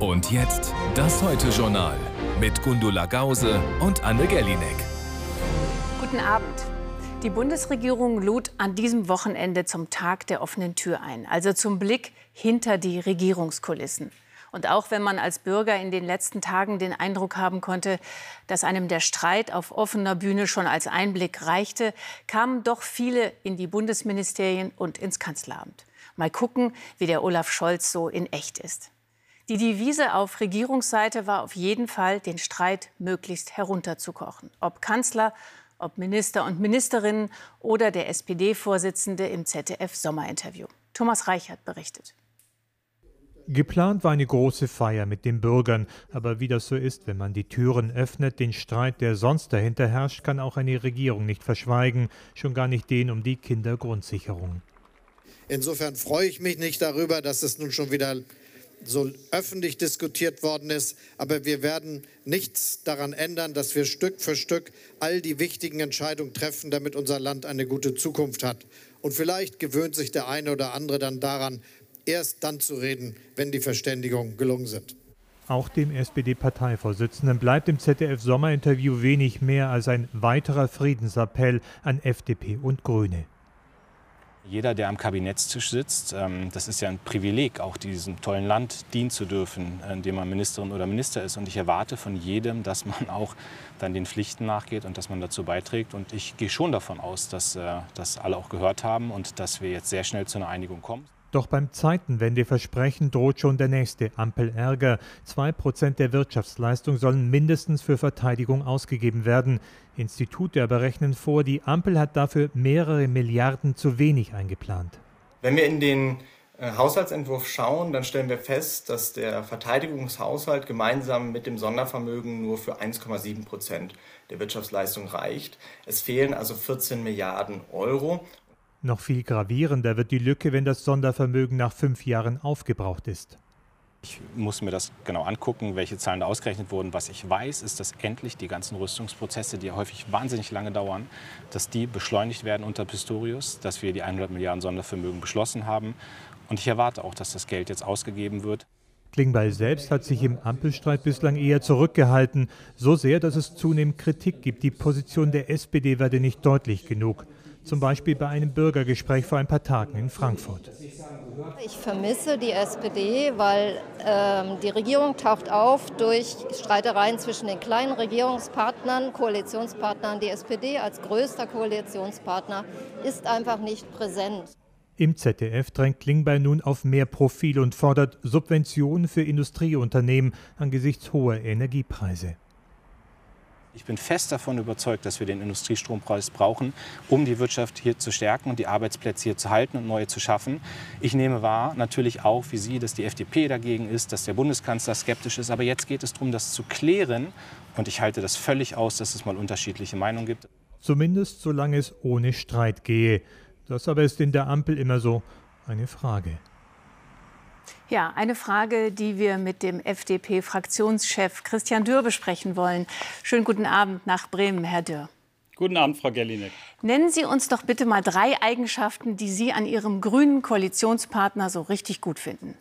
Und jetzt das Heute-Journal mit Gundula Gause und Anne Gellinek. Guten Abend. Die Bundesregierung lud an diesem Wochenende zum Tag der offenen Tür ein, also zum Blick hinter die Regierungskulissen. Und auch wenn man als Bürger in den letzten Tagen den Eindruck haben konnte, dass einem der Streit auf offener Bühne schon als Einblick reichte, kamen doch viele in die Bundesministerien und ins Kanzleramt. Mal gucken, wie der Olaf Scholz so in echt ist. Die Devise auf Regierungsseite war auf jeden Fall, den Streit möglichst herunterzukochen. Ob Kanzler, ob Minister und Ministerinnen oder der SPD-Vorsitzende im ZDF-Sommerinterview. Thomas Reichert berichtet. Geplant war eine große Feier mit den Bürgern, aber wie das so ist, wenn man die Türen öffnet, den Streit, der sonst dahinter herrscht, kann auch eine Regierung nicht verschweigen, schon gar nicht den um die Kindergrundsicherung. Insofern freue ich mich nicht darüber, dass es nun schon wieder so öffentlich diskutiert worden ist. Aber wir werden nichts daran ändern, dass wir Stück für Stück all die wichtigen Entscheidungen treffen, damit unser Land eine gute Zukunft hat. Und vielleicht gewöhnt sich der eine oder andere dann daran, erst dann zu reden, wenn die Verständigungen gelungen sind. Auch dem SPD-Parteivorsitzenden bleibt im ZDF-Sommerinterview wenig mehr als ein weiterer Friedensappell an FDP und Grüne. Jeder, der am Kabinettstisch sitzt, ähm, das ist ja ein Privileg, auch diesem tollen Land dienen zu dürfen, in dem man Ministerin oder Minister ist. Und ich erwarte von jedem, dass man auch dann den Pflichten nachgeht und dass man dazu beiträgt. Und ich gehe schon davon aus, dass äh, das alle auch gehört haben und dass wir jetzt sehr schnell zu einer Einigung kommen. Doch beim Zeitenwendeversprechen droht schon der nächste Ampelärger. Zwei Prozent der Wirtschaftsleistung sollen mindestens für Verteidigung ausgegeben werden. Institute aber rechnen vor, die Ampel hat dafür mehrere Milliarden zu wenig eingeplant. Wenn wir in den äh, Haushaltsentwurf schauen, dann stellen wir fest, dass der Verteidigungshaushalt gemeinsam mit dem Sondervermögen nur für 1,7 Prozent der Wirtschaftsleistung reicht. Es fehlen also 14 Milliarden Euro. Noch viel gravierender wird die Lücke, wenn das Sondervermögen nach fünf Jahren aufgebraucht ist. Ich muss mir das genau angucken, welche Zahlen da ausgerechnet wurden. Was ich weiß, ist, dass endlich die ganzen Rüstungsprozesse, die häufig wahnsinnig lange dauern, dass die beschleunigt werden unter Pistorius, dass wir die 100 Milliarden Sondervermögen beschlossen haben. Und ich erwarte auch, dass das Geld jetzt ausgegeben wird. Klingbeil selbst hat sich im Ampelstreit bislang eher zurückgehalten, so sehr, dass es zunehmend Kritik gibt. Die Position der SPD werde nicht deutlich genug zum Beispiel bei einem Bürgergespräch vor ein paar Tagen in Frankfurt. Ich vermisse die SPD, weil ähm, die Regierung taucht auf durch Streitereien zwischen den kleinen Regierungspartnern, Koalitionspartnern. Die SPD als größter Koalitionspartner ist einfach nicht präsent. Im ZDF drängt Klingbeil nun auf mehr Profil und fordert Subventionen für Industrieunternehmen angesichts hoher Energiepreise. Ich bin fest davon überzeugt, dass wir den Industriestrompreis brauchen, um die Wirtschaft hier zu stärken und die Arbeitsplätze hier zu halten und neue zu schaffen. Ich nehme wahr, natürlich auch wie Sie, dass die FDP dagegen ist, dass der Bundeskanzler skeptisch ist. Aber jetzt geht es darum, das zu klären. Und ich halte das völlig aus, dass es mal unterschiedliche Meinungen gibt. Zumindest solange es ohne Streit gehe. Das aber ist in der Ampel immer so eine Frage. Ja, eine Frage, die wir mit dem FDP-Fraktionschef Christian Dürr besprechen wollen. Schönen guten Abend nach Bremen, Herr Dürr. Guten Abend, Frau Gellinek. Nennen Sie uns doch bitte mal drei Eigenschaften, die Sie an Ihrem grünen Koalitionspartner so richtig gut finden.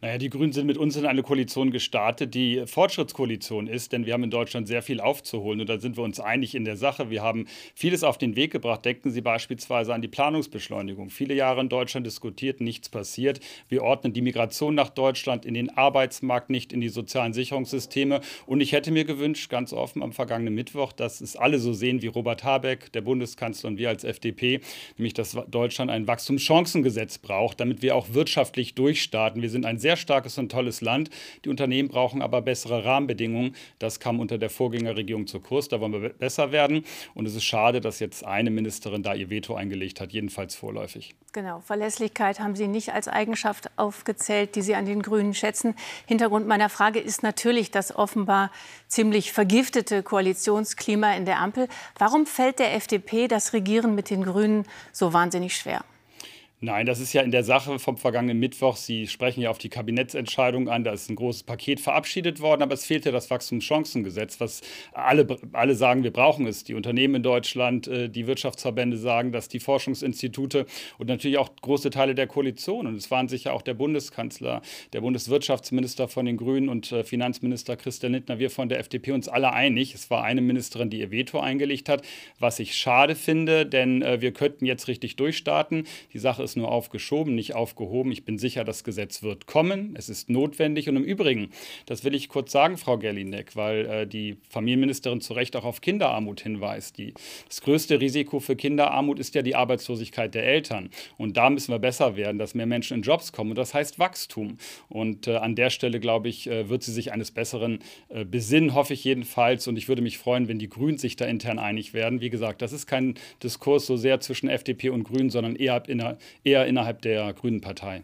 Naja, die Grünen sind mit uns in eine Koalition gestartet, die Fortschrittskoalition ist, denn wir haben in Deutschland sehr viel aufzuholen und da sind wir uns einig in der Sache. Wir haben vieles auf den Weg gebracht. Denken Sie beispielsweise an die Planungsbeschleunigung. Viele Jahre in Deutschland diskutiert, nichts passiert. Wir ordnen die Migration nach Deutschland in den Arbeitsmarkt, nicht in die sozialen Sicherungssysteme. Und ich hätte mir gewünscht, ganz offen am vergangenen Mittwoch, dass es alle so sehen wie Robert Habeck, der Bundeskanzler und wir als FDP, nämlich dass Deutschland ein Wachstumschancengesetz braucht, damit wir auch wirtschaftlich durchstarten. Wir sind ein sehr sehr starkes und tolles Land. Die Unternehmen brauchen aber bessere Rahmenbedingungen. Das kam unter der Vorgängerregierung zu Kurs. Da wollen wir besser werden. Und es ist schade, dass jetzt eine Ministerin da ihr Veto eingelegt hat, jedenfalls vorläufig. Genau, Verlässlichkeit haben Sie nicht als Eigenschaft aufgezählt, die Sie an den Grünen schätzen. Hintergrund meiner Frage ist natürlich das offenbar ziemlich vergiftete Koalitionsklima in der Ampel. Warum fällt der FDP das Regieren mit den Grünen so wahnsinnig schwer? Nein, das ist ja in der Sache vom vergangenen Mittwoch. Sie sprechen ja auf die Kabinettsentscheidung an. Da ist ein großes Paket verabschiedet worden, aber es fehlt ja das Wachstumschancengesetz, was alle, alle sagen, wir brauchen es. Die Unternehmen in Deutschland, äh, die Wirtschaftsverbände sagen, dass die Forschungsinstitute und natürlich auch große Teile der Koalition. Und es waren sicher auch der Bundeskanzler, der Bundeswirtschaftsminister von den Grünen und äh, Finanzminister Christian Lindner, wir von der FDP uns alle einig. Es war eine Ministerin, die ihr Veto eingelegt hat, was ich schade finde, denn äh, wir könnten jetzt richtig durchstarten. Die Sache ist ist nur aufgeschoben, nicht aufgehoben. Ich bin sicher, das Gesetz wird kommen. Es ist notwendig. Und im Übrigen, das will ich kurz sagen, Frau Gerlinek, weil äh, die Familienministerin zu Recht auch auf Kinderarmut hinweist. Die, das größte Risiko für Kinderarmut ist ja die Arbeitslosigkeit der Eltern. Und da müssen wir besser werden, dass mehr Menschen in Jobs kommen. Und das heißt Wachstum. Und äh, an der Stelle, glaube ich, äh, wird sie sich eines Besseren äh, besinnen, hoffe ich jedenfalls. Und ich würde mich freuen, wenn die Grünen sich da intern einig werden. Wie gesagt, das ist kein Diskurs so sehr zwischen FDP und Grünen, sondern eher in der, eher innerhalb der Grünen Partei.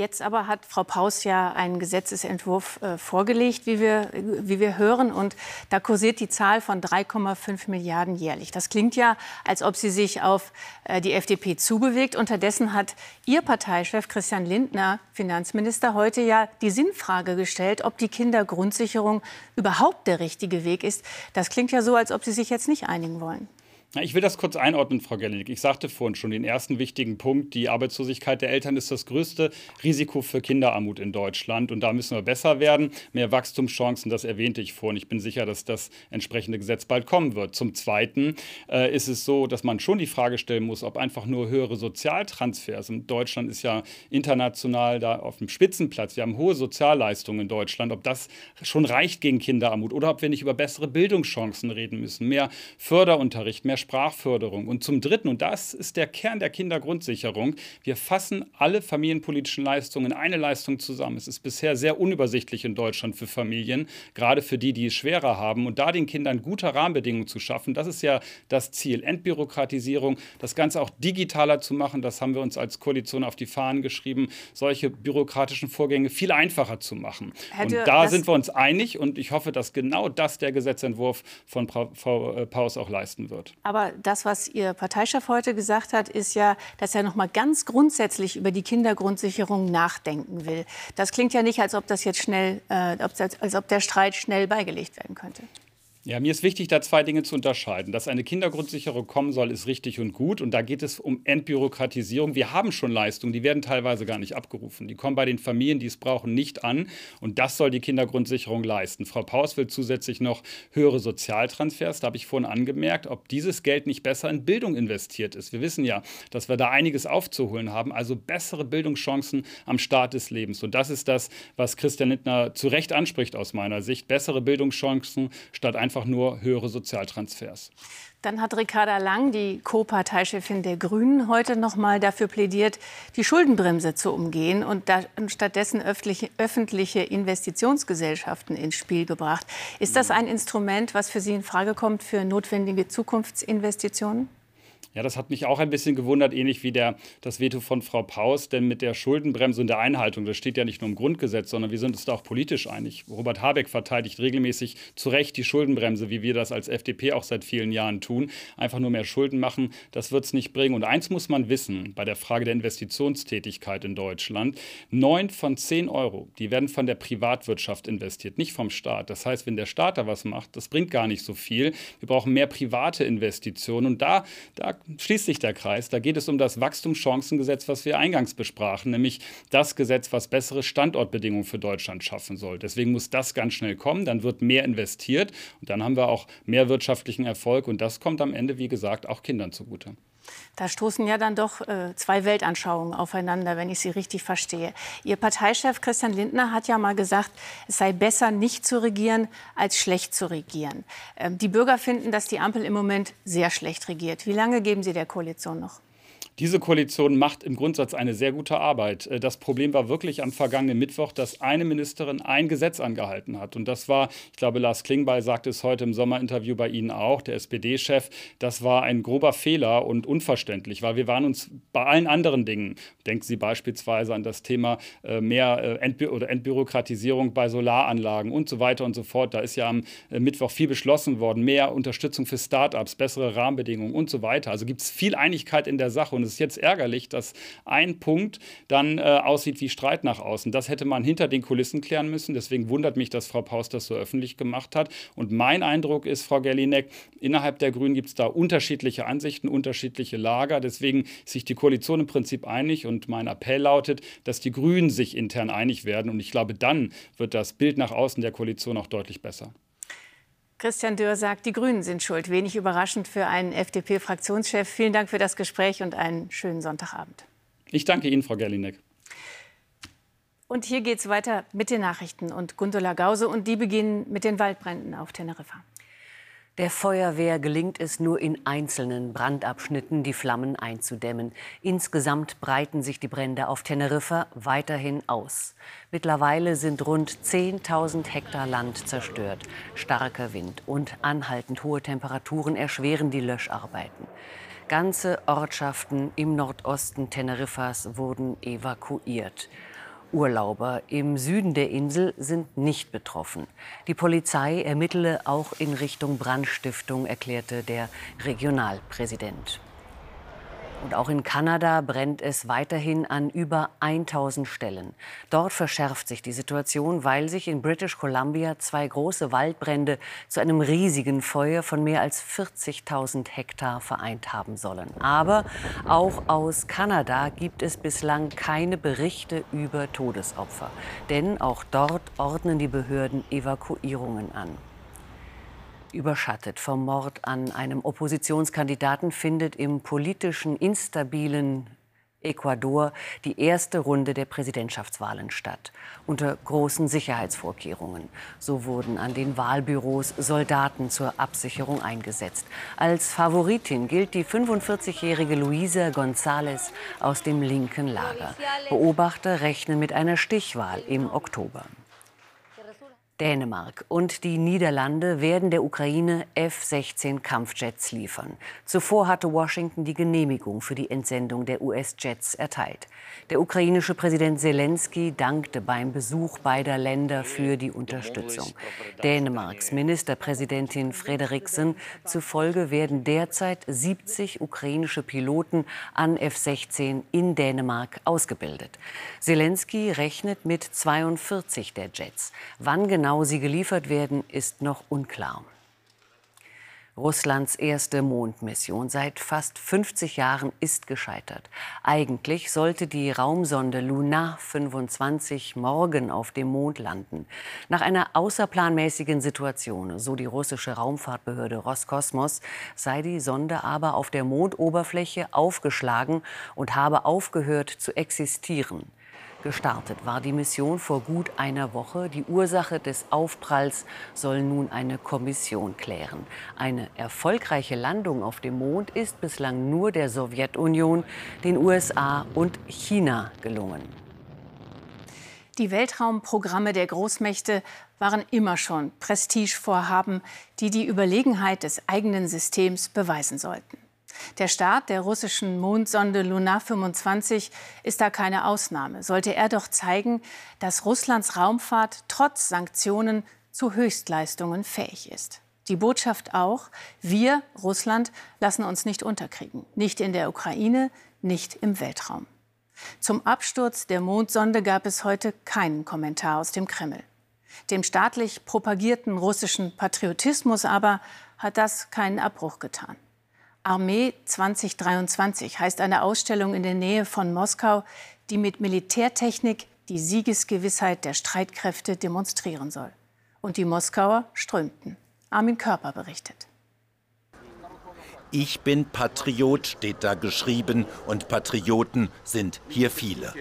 Jetzt aber hat Frau Paus ja einen Gesetzesentwurf äh, vorgelegt, wie wir, wie wir hören. Und da kursiert die Zahl von 3,5 Milliarden jährlich. Das klingt ja, als ob sie sich auf äh, die FDP zubewegt. Unterdessen hat Ihr Parteichef Christian Lindner, Finanzminister, heute ja die Sinnfrage gestellt, ob die Kindergrundsicherung überhaupt der richtige Weg ist. Das klingt ja so, als ob Sie sich jetzt nicht einigen wollen. Ich will das kurz einordnen, Frau Gellig. Ich sagte vorhin schon den ersten wichtigen Punkt. Die Arbeitslosigkeit der Eltern ist das größte Risiko für Kinderarmut in Deutschland. Und da müssen wir besser werden. Mehr Wachstumschancen, das erwähnte ich vorhin. Ich bin sicher, dass das entsprechende Gesetz bald kommen wird. Zum Zweiten äh, ist es so, dass man schon die Frage stellen muss, ob einfach nur höhere Sozialtransfers. Und Deutschland ist ja international da auf dem Spitzenplatz. Wir haben hohe Sozialleistungen in Deutschland. Ob das schon reicht gegen Kinderarmut oder ob wir nicht über bessere Bildungschancen reden müssen. Mehr Förderunterricht, mehr Sprachförderung. Und zum Dritten, und das ist der Kern der Kindergrundsicherung, wir fassen alle familienpolitischen Leistungen in eine Leistung zusammen. Es ist bisher sehr unübersichtlich in Deutschland für Familien, gerade für die, die es schwerer haben. Und da den Kindern gute Rahmenbedingungen zu schaffen, das ist ja das Ziel. Entbürokratisierung, das Ganze auch digitaler zu machen, das haben wir uns als Koalition auf die Fahnen geschrieben, solche bürokratischen Vorgänge viel einfacher zu machen. Herr und da sind wir uns einig und ich hoffe, dass genau das der Gesetzentwurf von Frau äh, Paus auch leisten wird. Aber das, was Ihr Parteichef heute gesagt hat, ist ja, dass er noch mal ganz grundsätzlich über die Kindergrundsicherung nachdenken will. Das klingt ja nicht, als ob das jetzt schnell, äh, als ob der Streit schnell beigelegt werden könnte. Ja, mir ist wichtig, da zwei Dinge zu unterscheiden. Dass eine Kindergrundsicherung kommen soll, ist richtig und gut. Und da geht es um Entbürokratisierung. Wir haben schon Leistungen, die werden teilweise gar nicht abgerufen. Die kommen bei den Familien, die es brauchen, nicht an. Und das soll die Kindergrundsicherung leisten. Frau Paus will zusätzlich noch höhere Sozialtransfers. Da habe ich vorhin angemerkt, ob dieses Geld nicht besser in Bildung investiert ist. Wir wissen ja, dass wir da einiges aufzuholen haben. Also bessere Bildungschancen am Start des Lebens. Und das ist das, was Christian Lindner zu Recht anspricht aus meiner Sicht. Bessere Bildungschancen statt einfach einfach nur höhere Sozialtransfers. Dann hat Ricarda Lang, die Co-Parteichefin der Grünen, heute noch mal dafür plädiert, die Schuldenbremse zu umgehen und stattdessen öffentliche, Investitionsgesellschaften ins Spiel gebracht. Ist das ein Instrument, was für Sie in Frage kommt für notwendige Zukunftsinvestitionen? Ja, das hat mich auch ein bisschen gewundert, ähnlich wie der, das Veto von Frau Paus, denn mit der Schuldenbremse und der Einhaltung, das steht ja nicht nur im Grundgesetz, sondern wir sind uns da auch politisch einig. Robert Habeck verteidigt regelmäßig zu Recht die Schuldenbremse, wie wir das als FDP auch seit vielen Jahren tun. Einfach nur mehr Schulden machen, das wird es nicht bringen. Und eins muss man wissen bei der Frage der Investitionstätigkeit in Deutschland. Neun von zehn Euro, die werden von der Privatwirtschaft investiert, nicht vom Staat. Das heißt, wenn der Staat da was macht, das bringt gar nicht so viel. Wir brauchen mehr private Investitionen. Und da, da schließt sich der Kreis. Da geht es um das Wachstumschancengesetz, was wir eingangs besprachen, nämlich das Gesetz, was bessere Standortbedingungen für Deutschland schaffen soll. Deswegen muss das ganz schnell kommen. Dann wird mehr investiert und dann haben wir auch mehr wirtschaftlichen Erfolg. Und das kommt am Ende, wie gesagt, auch Kindern zugute. Da stoßen ja dann doch äh, zwei Weltanschauungen aufeinander, wenn ich Sie richtig verstehe. Ihr Parteichef Christian Lindner hat ja mal gesagt, es sei besser, nicht zu regieren, als schlecht zu regieren. Ähm, die Bürger finden, dass die Ampel im Moment sehr schlecht regiert. Wie lange geben Sie der Koalition noch? Diese Koalition macht im Grundsatz eine sehr gute Arbeit. Äh, das Problem war wirklich am vergangenen Mittwoch, dass eine Ministerin ein Gesetz angehalten hat. Und das war, ich glaube, Lars Klingbeil sagte es heute im Sommerinterview bei Ihnen auch, der SPD-Chef, das war ein grober Fehler und unverständlich, weil wir waren uns bei allen anderen Dingen, denken Sie beispielsweise an das Thema äh, mehr äh, Entbü oder Entbürokratisierung bei Solaranlagen und so weiter und so fort. Da ist ja am Mittwoch viel beschlossen worden, mehr Unterstützung für Start-ups, bessere Rahmenbedingungen und so weiter. Also gibt es viel Einigkeit in der Sache und es ist jetzt ärgerlich, dass ein Punkt dann äh, aussieht wie Streit nach außen. Das hätte man hinter den Kulissen klären müssen. Deswegen wundert mich, dass Frau Paus das so öffentlich gemacht hat. Und mein Eindruck ist, Frau Gerlinek, innerhalb der Grünen gibt es da unterschiedliche Ansichten, unterschiedliche Lager. Deswegen ist sich die Koalition im Prinzip einig. Und mein Appell lautet, dass die Grünen sich intern einig werden. Und ich glaube, dann wird das Bild nach außen der Koalition auch deutlich besser. Christian Dörr sagt, die Grünen sind schuld. Wenig überraschend für einen FDP-Fraktionschef. Vielen Dank für das Gespräch und einen schönen Sonntagabend. Ich danke Ihnen, Frau Gerlinek. Und hier geht es weiter mit den Nachrichten und Gundula Gause. Und die beginnen mit den Waldbränden auf Teneriffa. Der Feuerwehr gelingt es nur in einzelnen Brandabschnitten, die Flammen einzudämmen. Insgesamt breiten sich die Brände auf Teneriffa weiterhin aus. Mittlerweile sind rund 10.000 Hektar Land zerstört. Starker Wind und anhaltend hohe Temperaturen erschweren die Löscharbeiten. Ganze Ortschaften im Nordosten Teneriffas wurden evakuiert. Urlauber im Süden der Insel sind nicht betroffen. Die Polizei ermittele auch in Richtung Brandstiftung, erklärte der Regionalpräsident. Und auch in Kanada brennt es weiterhin an über 1000 Stellen. Dort verschärft sich die Situation, weil sich in British Columbia zwei große Waldbrände zu einem riesigen Feuer von mehr als 40.000 Hektar vereint haben sollen. Aber auch aus Kanada gibt es bislang keine Berichte über Todesopfer. Denn auch dort ordnen die Behörden Evakuierungen an. Überschattet vom Mord an einem Oppositionskandidaten findet im politischen instabilen Ecuador die erste Runde der Präsidentschaftswahlen statt, unter großen Sicherheitsvorkehrungen. So wurden an den Wahlbüros Soldaten zur Absicherung eingesetzt. Als Favoritin gilt die 45-jährige Luisa González aus dem linken Lager. Beobachter rechnen mit einer Stichwahl im Oktober. Dänemark und die Niederlande werden der Ukraine F-16 Kampfjets liefern. Zuvor hatte Washington die Genehmigung für die Entsendung der US-Jets erteilt. Der ukrainische Präsident Zelensky dankte beim Besuch beider Länder für die Unterstützung. Dänemarks Ministerpräsidentin Frederiksen zufolge werden derzeit 70 ukrainische Piloten an F-16 in Dänemark ausgebildet. Zelensky rechnet mit 42 der Jets. Wann genau genau sie geliefert werden, ist noch unklar. Russlands erste Mondmission seit fast 50 Jahren ist gescheitert. Eigentlich sollte die Raumsonde Luna 25 morgen auf dem Mond landen. Nach einer außerplanmäßigen Situation, so die russische Raumfahrtbehörde Roskosmos, sei die Sonde aber auf der Mondoberfläche aufgeschlagen und habe aufgehört zu existieren. Gestartet war die Mission vor gut einer Woche. Die Ursache des Aufpralls soll nun eine Kommission klären. Eine erfolgreiche Landung auf dem Mond ist bislang nur der Sowjetunion, den USA und China gelungen. Die Weltraumprogramme der Großmächte waren immer schon Prestigevorhaben, die die Überlegenheit des eigenen Systems beweisen sollten. Der Start der russischen Mondsonde Lunar 25 ist da keine Ausnahme. Sollte er doch zeigen, dass Russlands Raumfahrt trotz Sanktionen zu Höchstleistungen fähig ist. Die Botschaft auch, wir, Russland, lassen uns nicht unterkriegen. Nicht in der Ukraine, nicht im Weltraum. Zum Absturz der Mondsonde gab es heute keinen Kommentar aus dem Kreml. Dem staatlich propagierten russischen Patriotismus aber hat das keinen Abbruch getan. Armee 2023 heißt eine Ausstellung in der Nähe von Moskau, die mit Militärtechnik die Siegesgewissheit der Streitkräfte demonstrieren soll. Und die Moskauer strömten. Armin Körper berichtet. Ich bin Patriot steht da geschrieben und Patrioten sind hier viele.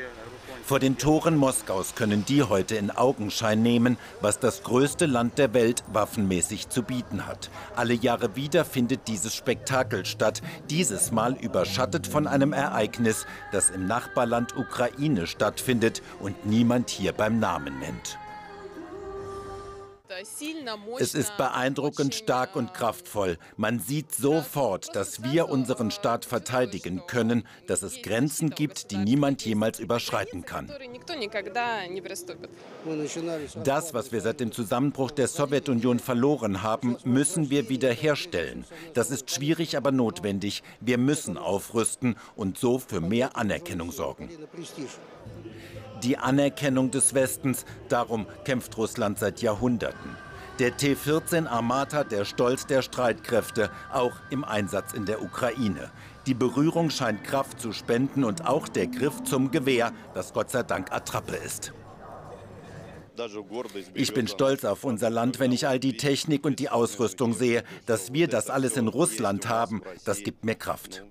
Vor den Toren Moskaus können die heute in Augenschein nehmen, was das größte Land der Welt waffenmäßig zu bieten hat. Alle Jahre wieder findet dieses Spektakel statt, dieses Mal überschattet von einem Ereignis, das im Nachbarland Ukraine stattfindet und niemand hier beim Namen nennt. Es ist beeindruckend stark und kraftvoll. Man sieht sofort, dass wir unseren Staat verteidigen können, dass es Grenzen gibt, die niemand jemals überschreiten kann. Das, was wir seit dem Zusammenbruch der Sowjetunion verloren haben, müssen wir wiederherstellen. Das ist schwierig, aber notwendig. Wir müssen aufrüsten und so für mehr Anerkennung sorgen die Anerkennung des Westens. Darum kämpft Russland seit Jahrhunderten. Der T-14 Armata der Stolz der Streitkräfte, auch im Einsatz in der Ukraine. Die Berührung scheint Kraft zu spenden und auch der Griff zum Gewehr, das Gott sei Dank Attrappe ist. Ich bin stolz auf unser Land, wenn ich all die Technik und die Ausrüstung sehe. Dass wir das alles in Russland haben, das gibt mir Kraft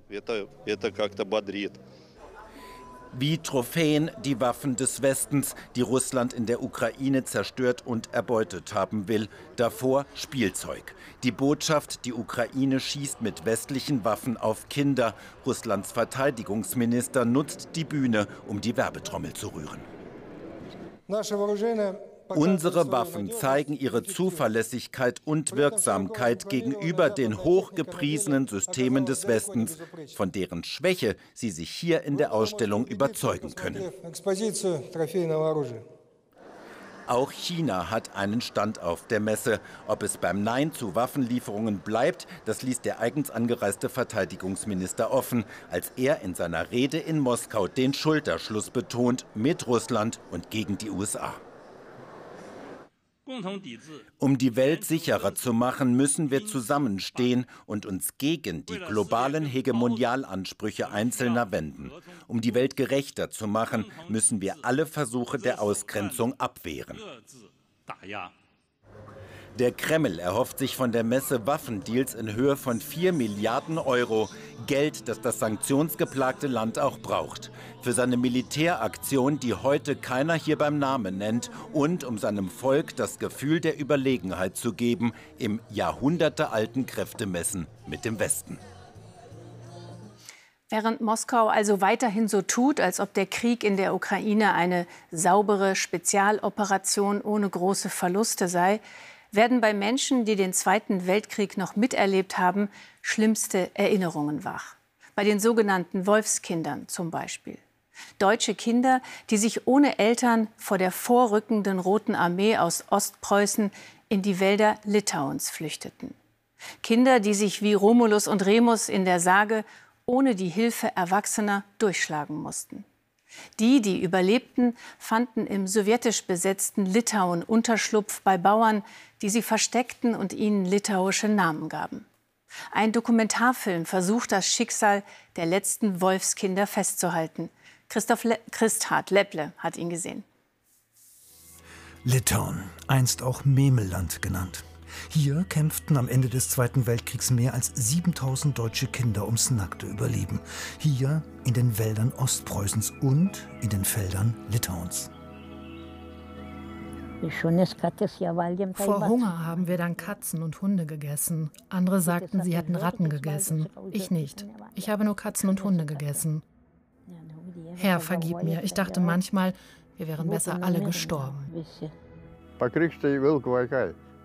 wie Trophäen die Waffen des Westens, die Russland in der Ukraine zerstört und erbeutet haben will. Davor Spielzeug. Die Botschaft, die Ukraine schießt mit westlichen Waffen auf Kinder. Russlands Verteidigungsminister nutzt die Bühne, um die Werbetrommel zu rühren. Unsere Waffen zeigen ihre Zuverlässigkeit und Wirksamkeit gegenüber den hochgepriesenen Systemen des Westens, von deren Schwäche sie sich hier in der Ausstellung überzeugen können. Auch China hat einen Stand auf der Messe. Ob es beim Nein zu Waffenlieferungen bleibt, das ließ der eigens angereiste Verteidigungsminister offen, als er in seiner Rede in Moskau den Schulterschluss betont mit Russland und gegen die USA. Um die Welt sicherer zu machen, müssen wir zusammenstehen und uns gegen die globalen Hegemonialansprüche Einzelner wenden. Um die Welt gerechter zu machen, müssen wir alle Versuche der Ausgrenzung abwehren. Der Kreml erhofft sich von der Messe Waffendeals in Höhe von 4 Milliarden Euro. Geld, das das sanktionsgeplagte Land auch braucht. Für seine Militäraktion, die heute keiner hier beim Namen nennt. Und um seinem Volk das Gefühl der Überlegenheit zu geben im jahrhundertealten Kräftemessen mit dem Westen. Während Moskau also weiterhin so tut, als ob der Krieg in der Ukraine eine saubere Spezialoperation ohne große Verluste sei, werden bei Menschen, die den Zweiten Weltkrieg noch miterlebt haben, schlimmste Erinnerungen wach. Bei den sogenannten Wolfskindern zum Beispiel. Deutsche Kinder, die sich ohne Eltern vor der vorrückenden Roten Armee aus Ostpreußen in die Wälder Litauens flüchteten. Kinder, die sich wie Romulus und Remus in der Sage ohne die Hilfe Erwachsener durchschlagen mussten. Die, die überlebten, fanden im sowjetisch besetzten Litauen Unterschlupf bei Bauern, die sie versteckten und ihnen litauische Namen gaben. Ein Dokumentarfilm versucht das Schicksal der letzten Wolfskinder festzuhalten. Christoph Le Christhard Lepple hat ihn gesehen. Litauen, einst auch Memelland genannt. Hier kämpften am Ende des Zweiten Weltkriegs mehr als 7000 deutsche Kinder ums nackte Überleben. Hier in den Wäldern Ostpreußens und in den Feldern Litauens. Vor Hunger haben wir dann Katzen und Hunde gegessen. Andere sagten, sie hätten Ratten gegessen. Ich nicht. Ich habe nur Katzen und Hunde gegessen. Herr, vergib mir. Ich dachte manchmal, wir wären besser alle gestorben.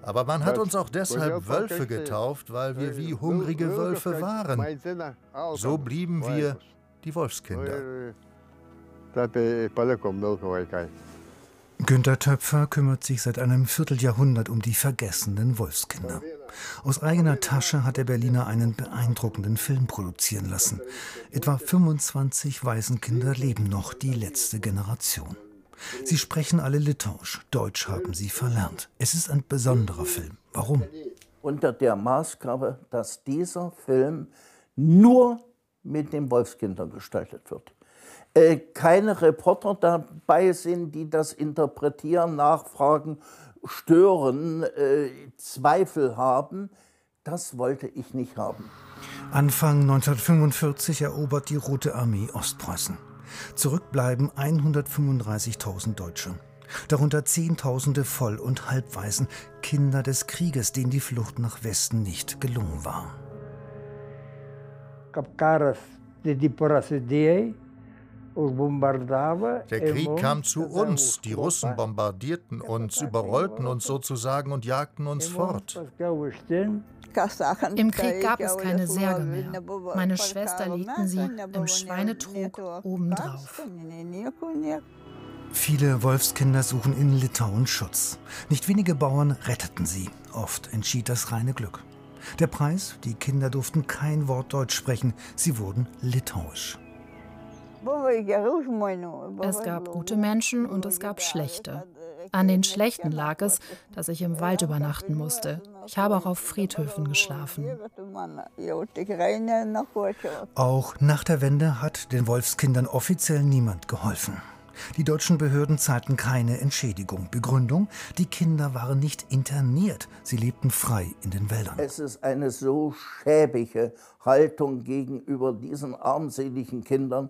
Aber man hat uns auch deshalb Wölfe getauft, weil wir wie hungrige Wölfe waren. So blieben wir die Wolfskinder. Günter Töpfer kümmert sich seit einem Vierteljahrhundert um die vergessenen Wolfskinder. Aus eigener Tasche hat der Berliner einen beeindruckenden Film produzieren lassen. Etwa 25 Waisenkinder leben noch, die letzte Generation. Sie sprechen alle Litauisch. Deutsch haben sie verlernt. Es ist ein besonderer Film. Warum? Unter der Maßgabe, dass dieser Film nur mit den Wolfskindern gestaltet wird. Äh, keine Reporter dabei sind, die das interpretieren, nachfragen, stören, äh, Zweifel haben. Das wollte ich nicht haben. Anfang 1945 erobert die Rote Armee Ostpreußen. Zurückbleiben 135.000 Deutsche. Darunter Zehntausende Voll- und Halbwaisen, Kinder des Krieges, denen die Flucht nach Westen nicht gelungen war. Der Krieg kam zu uns, die Russen bombardierten uns, überrollten uns sozusagen und jagten uns fort. Im Krieg gab es keine Särge mehr. Meine Schwester legten sie im Schweinetrog obendrauf. Viele Wolfskinder suchen in Litauen Schutz. Nicht wenige Bauern retteten sie. Oft entschied das reine Glück. Der Preis? Die Kinder durften kein Wort Deutsch sprechen. Sie wurden litauisch. Es gab gute Menschen und es gab schlechte. An den Schlechten lag es, dass ich im Wald übernachten musste. Ich habe auch auf Friedhöfen geschlafen. Auch nach der Wende hat den Wolfskindern offiziell niemand geholfen. Die deutschen Behörden zahlten keine Entschädigung. Begründung, die Kinder waren nicht interniert, sie lebten frei in den Wäldern. Es ist eine so schäbige Haltung gegenüber diesen armseligen Kindern,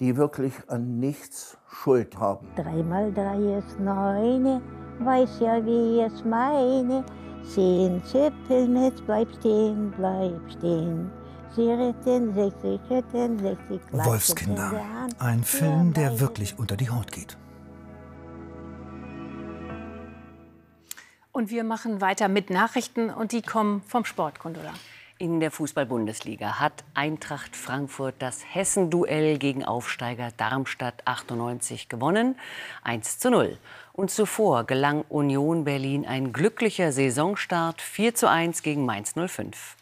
die wirklich an nichts Schuld haben. Dreimal drei ist neun, weiß ja, wie es meine. Zehn Zippelnetz, bleib stehen, bleib stehen. Sie retten 60, retten 60. Wolfskinder, ein Film, der wirklich unter die Haut geht. Und wir machen weiter mit Nachrichten und die kommen vom Sport, Gundula. In der Fußball-Bundesliga hat Eintracht Frankfurt das Hessen-Duell gegen Aufsteiger Darmstadt 98 gewonnen. 1 zu 0. Und zuvor gelang Union Berlin ein glücklicher Saisonstart 4 zu 1 gegen Mainz 05.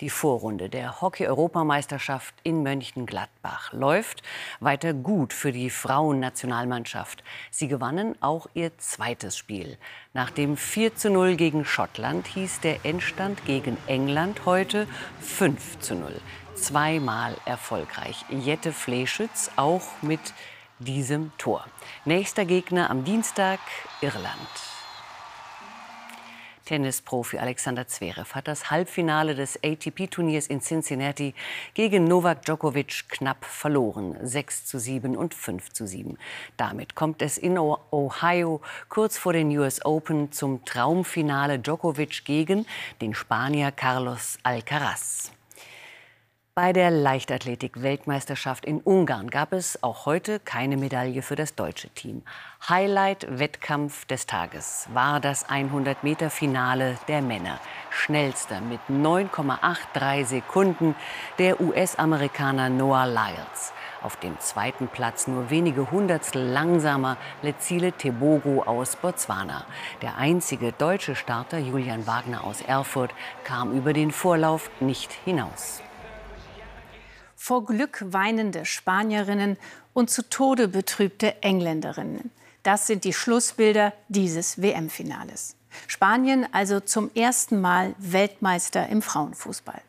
Die Vorrunde der Hockey-Europameisterschaft in Mönchengladbach läuft weiter gut für die Frauennationalmannschaft. Sie gewannen auch ihr zweites Spiel. Nach dem 4 zu 0 gegen Schottland hieß der Endstand gegen England heute 5 zu 0. Zweimal erfolgreich. Jette Fleschütz auch mit diesem Tor. Nächster Gegner am Dienstag Irland. Tennisprofi Alexander Zverev hat das Halbfinale des ATP-Turniers in Cincinnati gegen Novak Djokovic knapp verloren. 6 zu 7 und 5 zu 7. Damit kommt es in Ohio kurz vor den US Open zum Traumfinale Djokovic gegen den Spanier Carlos Alcaraz. Bei der Leichtathletik-Weltmeisterschaft in Ungarn gab es auch heute keine Medaille für das deutsche Team. Highlight-Wettkampf des Tages war das 100-Meter-Finale der Männer. Schnellster mit 9,83 Sekunden der US-Amerikaner Noah Lyles. Auf dem zweiten Platz nur wenige Hundertstel langsamer Lezile Tebogo aus Botswana. Der einzige deutsche Starter, Julian Wagner aus Erfurt, kam über den Vorlauf nicht hinaus vor Glück weinende Spanierinnen und zu Tode betrübte Engländerinnen. Das sind die Schlussbilder dieses WM-Finales. Spanien also zum ersten Mal Weltmeister im Frauenfußball.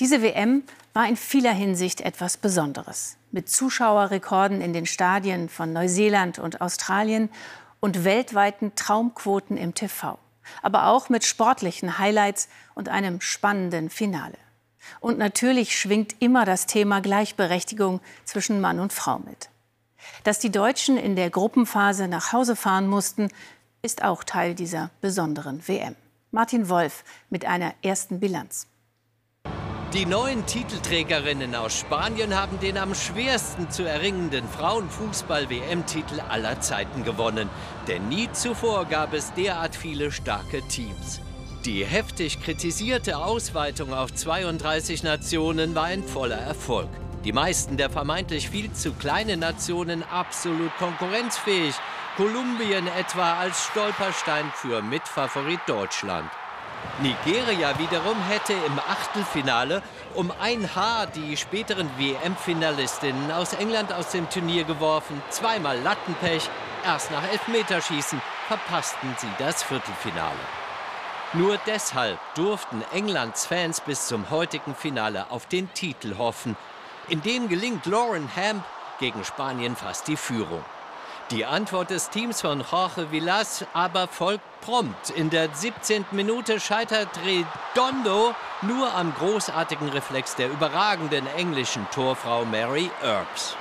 Diese WM war in vieler Hinsicht etwas Besonderes. Mit Zuschauerrekorden in den Stadien von Neuseeland und Australien und weltweiten Traumquoten im TV. Aber auch mit sportlichen Highlights und einem spannenden Finale. Und natürlich schwingt immer das Thema Gleichberechtigung zwischen Mann und Frau mit. Dass die Deutschen in der Gruppenphase nach Hause fahren mussten, ist auch Teil dieser besonderen WM. Martin Wolf mit einer ersten Bilanz. Die neuen Titelträgerinnen aus Spanien haben den am schwersten zu erringenden Frauenfußball-WM-Titel aller Zeiten gewonnen. Denn nie zuvor gab es derart viele starke Teams. Die heftig kritisierte Ausweitung auf 32 Nationen war ein voller Erfolg. Die meisten der vermeintlich viel zu kleinen Nationen absolut konkurrenzfähig. Kolumbien etwa als Stolperstein für Mitfavorit Deutschland. Nigeria wiederum hätte im Achtelfinale um ein Haar die späteren WM-Finalistinnen aus England aus dem Turnier geworfen. Zweimal Lattenpech, erst nach Elfmeterschießen verpassten sie das Viertelfinale. Nur deshalb durften Englands Fans bis zum heutigen Finale auf den Titel hoffen. In dem gelingt Lauren Hamp gegen Spanien fast die Führung. Die Antwort des Teams von Jorge Villas aber folgt prompt. In der 17. Minute scheitert Redondo nur am großartigen Reflex der überragenden englischen Torfrau Mary Earps.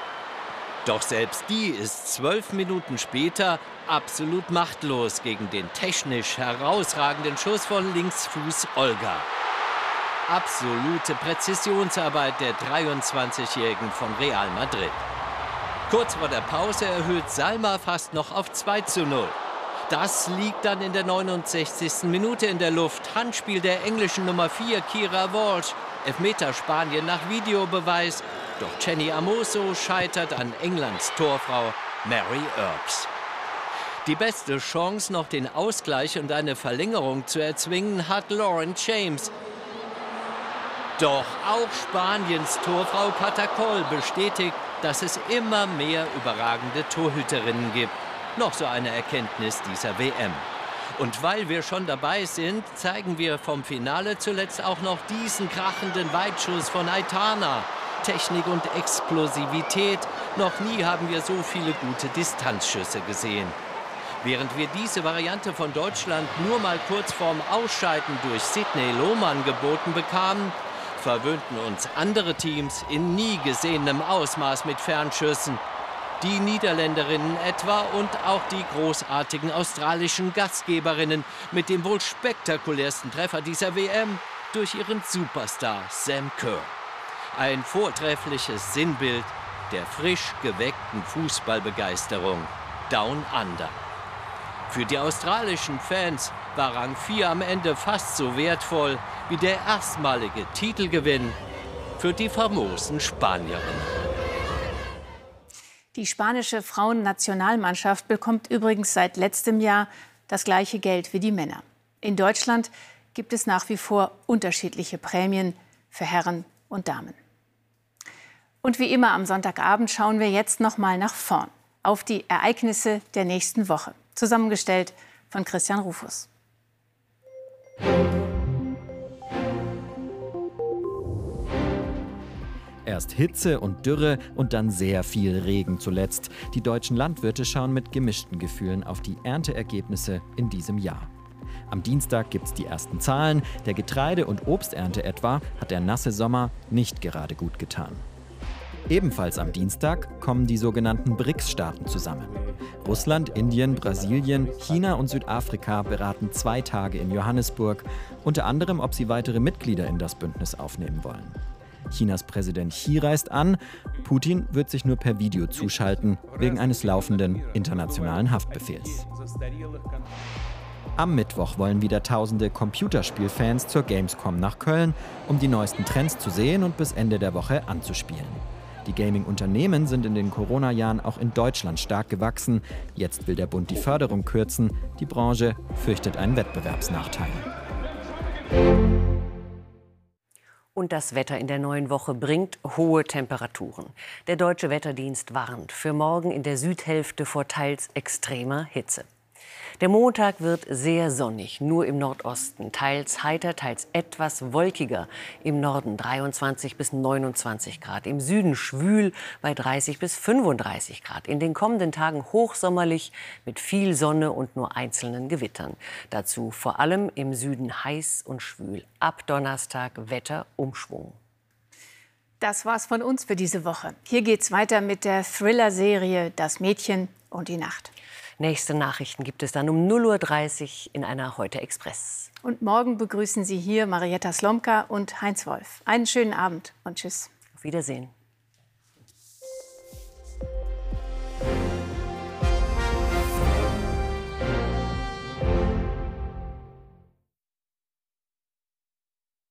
Doch selbst die ist zwölf Minuten später absolut machtlos gegen den technisch herausragenden Schuss von Linksfuß Olga. Absolute Präzisionsarbeit der 23-Jährigen von Real Madrid. Kurz vor der Pause erhöht Salma fast noch auf 2 zu 0. Das liegt dann in der 69. Minute in der Luft. Handspiel der englischen Nummer 4 Kira Walsh. Elfmeter Spanien nach Videobeweis. Doch Jenny Amoso scheitert an Englands Torfrau Mary Earps. Die beste Chance, noch den Ausgleich und eine Verlängerung zu erzwingen, hat Lauren James. Doch auch Spaniens Torfrau Catacol bestätigt, dass es immer mehr überragende Torhüterinnen gibt. Noch so eine Erkenntnis dieser WM. Und weil wir schon dabei sind, zeigen wir vom Finale zuletzt auch noch diesen krachenden Weitschuss von Aitana. Technik und Explosivität. Noch nie haben wir so viele gute Distanzschüsse gesehen. Während wir diese Variante von Deutschland nur mal kurz vorm Ausscheiden durch Sidney Lohmann geboten bekamen, verwöhnten uns andere Teams in nie gesehenem Ausmaß mit Fernschüssen. Die Niederländerinnen etwa und auch die großartigen australischen Gastgeberinnen mit dem wohl spektakulärsten Treffer dieser WM durch ihren Superstar Sam Kerr. Ein vortreffliches Sinnbild der frisch geweckten Fußballbegeisterung Down Under. Für die australischen Fans war Rang 4 am Ende fast so wertvoll wie der erstmalige Titelgewinn für die famosen Spanierinnen. Die spanische Frauennationalmannschaft bekommt übrigens seit letztem Jahr das gleiche Geld wie die Männer. In Deutschland gibt es nach wie vor unterschiedliche Prämien für Herren und Damen. Und wie immer am Sonntagabend schauen wir jetzt noch mal nach vorn auf die Ereignisse der nächsten Woche, zusammengestellt von Christian Rufus. Erst Hitze und Dürre und dann sehr viel Regen zuletzt. Die deutschen Landwirte schauen mit gemischten Gefühlen auf die Ernteergebnisse in diesem Jahr. Am Dienstag gibt es die ersten Zahlen. Der Getreide- und Obsternte etwa hat der nasse Sommer nicht gerade gut getan. Ebenfalls am Dienstag kommen die sogenannten BRICS-Staaten zusammen. Russland, Indien, Brasilien, China und Südafrika beraten zwei Tage in Johannesburg, unter anderem, ob sie weitere Mitglieder in das Bündnis aufnehmen wollen. Chinas Präsident Xi reist an. Putin wird sich nur per Video zuschalten, wegen eines laufenden internationalen Haftbefehls. Am Mittwoch wollen wieder tausende Computerspielfans zur Gamescom nach Köln, um die neuesten Trends zu sehen und bis Ende der Woche anzuspielen. Die Gaming-Unternehmen sind in den Corona-Jahren auch in Deutschland stark gewachsen. Jetzt will der Bund die Förderung kürzen. Die Branche fürchtet einen Wettbewerbsnachteil. Und das Wetter in der neuen Woche bringt hohe Temperaturen. Der deutsche Wetterdienst warnt für morgen in der Südhälfte vor teils extremer Hitze. Der Montag wird sehr sonnig, nur im Nordosten, teils heiter, teils etwas wolkiger. Im Norden 23 bis 29 Grad, im Süden schwül bei 30 bis 35 Grad. In den kommenden Tagen hochsommerlich mit viel Sonne und nur einzelnen Gewittern. Dazu vor allem im Süden heiß und schwül. Ab Donnerstag Wetterumschwung. Das war's von uns für diese Woche. Hier geht's weiter mit der Thriller-Serie Das Mädchen und die Nacht. Nächste Nachrichten gibt es dann um 0.30 Uhr in einer Heute Express. Und morgen begrüßen Sie hier Marietta Slomka und Heinz Wolf. Einen schönen Abend und Tschüss. Auf Wiedersehen.